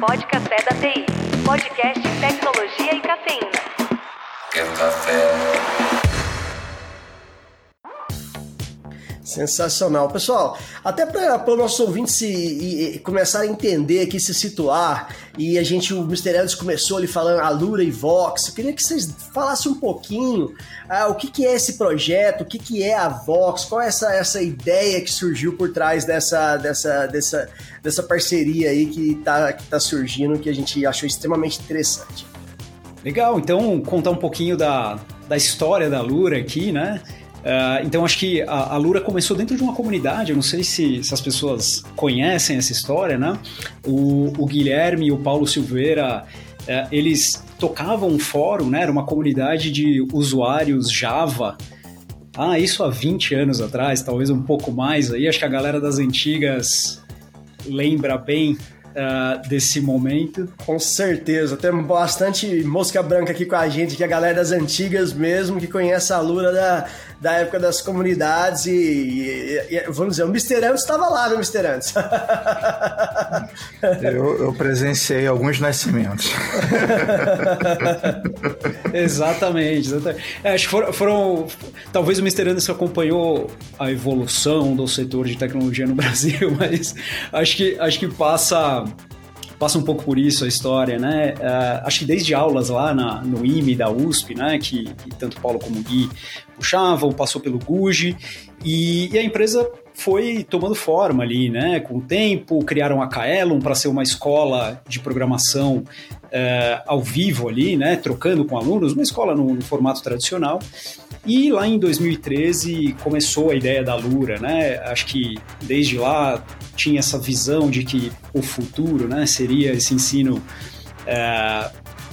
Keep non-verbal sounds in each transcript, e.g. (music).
Pod Café da TI. Podcast Tecnologia e Cafeína. Quer café? Sensacional. Pessoal, até para o nosso ouvinte se e, e começar a entender aqui, se situar, e a gente, o. Ellis começou ali falando Alura e Vox, eu queria que vocês falassem um pouquinho ah, o que, que é esse projeto, o que, que é a Vox, qual é essa, essa ideia que surgiu por trás dessa, dessa, dessa, dessa parceria aí que está que tá surgindo, que a gente achou extremamente interessante. Legal, então contar um pouquinho da, da história da Lura aqui, né? Uh, então acho que a, a, Lura começou dentro de uma comunidade, eu não sei se, se as pessoas conhecem essa história, né? O, o Guilherme e o Paulo Silveira, uh, eles tocavam um fórum, né? Era uma comunidade de usuários Java. Ah, isso há 20 anos atrás, talvez um pouco mais aí. Acho que a galera das antigas lembra bem uh, desse momento. Com certeza, temos bastante mosca branca aqui com a gente, que é a galera das antigas mesmo, que conhece a Lura da, da época das comunidades e, e, e vamos dizer, o Mr. Antes estava lá, né, Mr. Antes? (laughs) (laughs) eu, eu presenciei alguns nascimentos. (laughs) exatamente, exatamente. É, acho que foram, foram, Talvez o Mr. Anderson acompanhou a evolução do setor de tecnologia no Brasil, mas acho que, acho que passa passa um pouco por isso a história, né? Uh, acho que desde aulas lá na, no IME da USP, né? Que, que tanto Paulo como Gui puxavam, passou pelo GUGE e, e, a empresa foi tomando forma ali, né? Com o tempo, criaram a Kaelon para ser uma escola de programação uh, ao vivo ali, né? Trocando com alunos, uma escola no, no formato tradicional. E lá em 2013 começou a ideia da Lura, né? Acho que desde lá tinha essa visão de que o futuro, né, seria esse ensino é,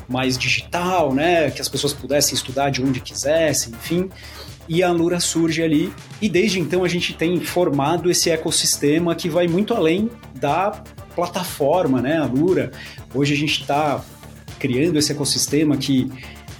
mais digital, né? Que as pessoas pudessem estudar de onde quisessem, enfim. E a Lura surge ali, e desde então a gente tem formado esse ecossistema que vai muito além da plataforma, né? A Lura. Hoje a gente está criando esse ecossistema que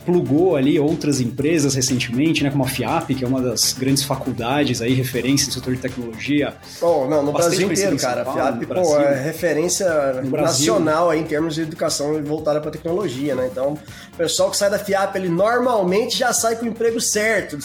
plugou ali outras empresas recentemente, né, como a FIAP, que é uma das grandes faculdades aí, referência no setor de tecnologia. Bom, não, no Brasil inteiro, cara. A FIAP, pô, é referência nacional aí em termos de educação voltada para tecnologia, né? Então, o pessoal que sai da FIAP, ele normalmente já sai com o emprego certo,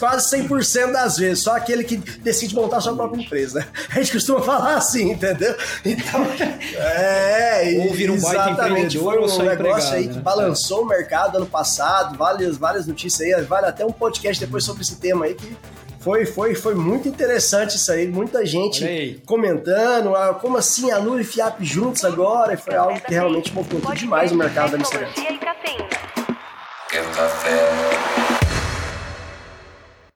quase 100% das vezes, só aquele que decide montar sua própria empresa. (laughs) A gente costuma falar assim, entendeu? Então, (laughs) é, ou vira um baita empreendedor foi um ou só negócio aí né? que balançou é. o mercado ano passado passado, várias, várias notícias aí, vale até um podcast depois sobre esse tema aí que foi, foi, foi muito interessante isso aí, muita gente comentando, ah, como assim a Lula e Fiap juntos agora, e foi algo que realmente movimentou demais o mercado da mistura. Quer café?